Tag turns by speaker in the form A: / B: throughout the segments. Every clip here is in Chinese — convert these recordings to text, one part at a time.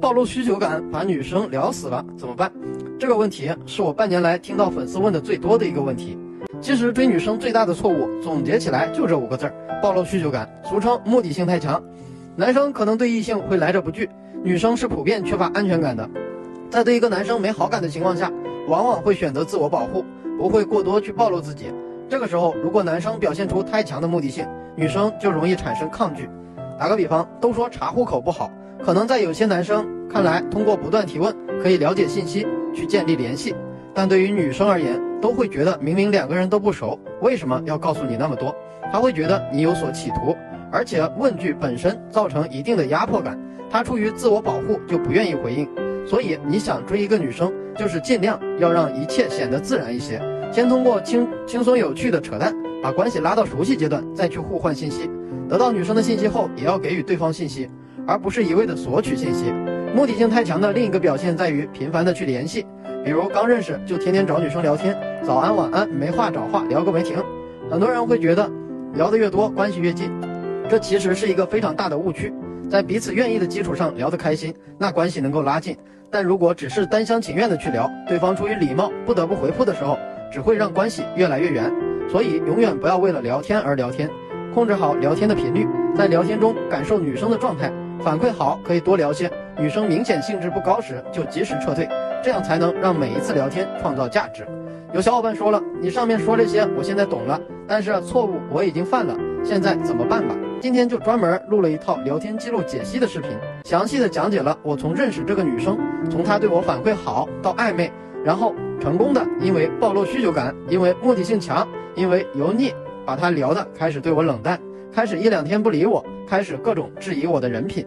A: 暴露需求感把女生聊死了怎么办？这个问题是我半年来听到粉丝问的最多的一个问题。其实追女生最大的错误，总结起来就这五个字儿：暴露需求感，俗称目的性太强。男生可能对异性会来者不拒，女生是普遍缺乏安全感的，在对一个男生没好感的情况下，往往会选择自我保护，不会过多去暴露自己。这个时候，如果男生表现出太强的目的性，女生就容易产生抗拒。打个比方，都说查户口不好，可能在有些男生看来，通过不断提问可以了解信息，去建立联系。但对于女生而言，都会觉得明明两个人都不熟，为什么要告诉你那么多？她会觉得你有所企图，而且问句本身造成一定的压迫感，她出于自我保护就不愿意回应。所以你想追一个女生，就是尽量要让一切显得自然一些，先通过轻轻松有趣的扯淡，把关系拉到熟悉阶段，再去互换信息。得到女生的信息后，也要给予对方信息，而不是一味的索取信息。目的性太强的另一个表现在于频繁的去联系，比如刚认识就天天找女生聊天，早安晚安，没话找话聊个没停。很多人会觉得聊得越多，关系越近，这其实是一个非常大的误区。在彼此愿意的基础上聊得开心，那关系能够拉近。但如果只是单厢情愿的去聊，对方出于礼貌不得不回复的时候，只会让关系越来越远。所以永远不要为了聊天而聊天。控制好聊天的频率，在聊天中感受女生的状态，反馈好可以多聊些。女生明显兴致不高时，就及时撤退，这样才能让每一次聊天创造价值。有小伙伴说了，你上面说这些，我现在懂了，但是错误我已经犯了，现在怎么办吧？今天就专门录了一套聊天记录解析的视频，详细的讲解了我从认识这个女生，从她对我反馈好到暧昧，然后成功的因为暴露需求感，因为目的性强，因为油腻。把她聊的开始对我冷淡，开始一两天不理我，开始各种质疑我的人品。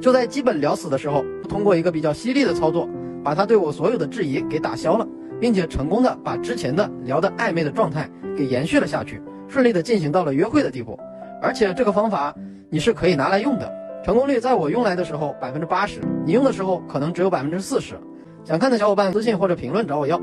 A: 就在基本聊死的时候，通过一个比较犀利的操作，把他对我所有的质疑给打消了，并且成功的把之前的聊的暧昧的状态给延续了下去，顺利的进行到了约会的地步。而且这个方法你是可以拿来用的，成功率在我用来的时候百分之八十，你用的时候可能只有百分之四十。想看的小伙伴私信或者评论找我要。